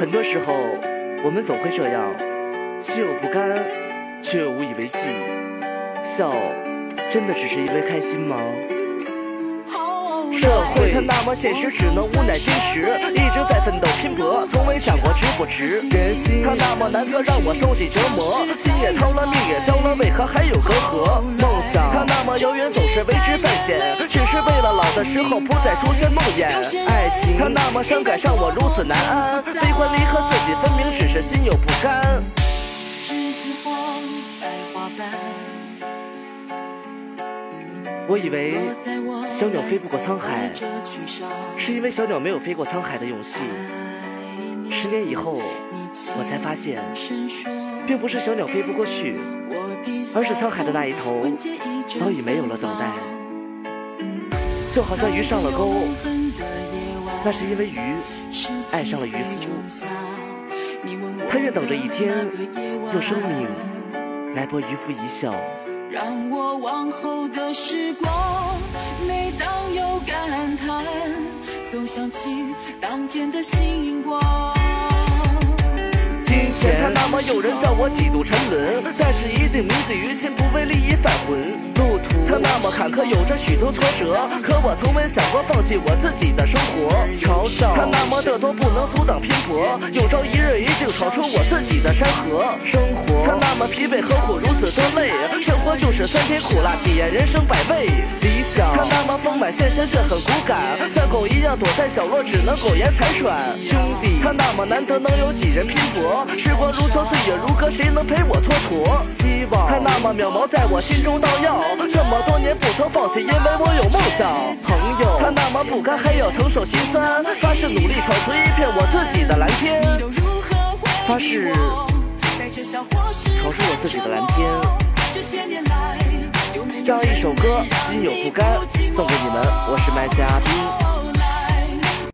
很多时候，我们总会这样，心有不甘，却又无以为继。笑，真的只是因为开心吗？社会它那么现实，只能无奈坚持，一直在奋斗拼搏，从未想过值不值。人心它那么难测，让我受尽折磨，心也掏了，命也交了，为何还有隔阂？的时候不再出现梦魇。爱情它那么伤感，让我如此难安，悲欢离合自己分明，只是心有不甘。栀子花白花瓣。我以为小鸟飞不过沧海，是因为小鸟没有飞过沧海的勇气。十年以后，我才发现，并不是小鸟飞不过去，而是沧海的那一头早已没有了等待。就好像鱼上了钩，那是因为鱼爱上了渔夫，他愿等着一天，用生命来博渔夫一笑。让我往后的时光，每当有感叹，总想起当天的星光。那么诱人，叫我几度沉沦，但是一定铭记于心，不为利益犯浑。坎坷，有着许多挫折，可我从没想过放弃我自己的生活。嘲笑它那么的多，不能阻挡拼搏，有朝一日一定闯出我自己的山河。生活它那么疲惫，何苦如此的累？生活就是酸甜苦辣，体验人生百味。理想么丰满，现实却很骨感，像狗一样躲在角落，只能苟延残喘。兄弟他那么难得，能有几人拼搏？时光如梭，岁月如歌，谁能陪我蹉跎？希望他那么渺茫，在我心中荡漾。这么多年不曾放弃，因为我有梦想。朋友，他那么不甘，还要承受心酸，发誓努力闯出一片我自己的蓝天。发誓闯出我自己的蓝天。这样一首歌，心有不甘，送给你们，我是麦夏冰。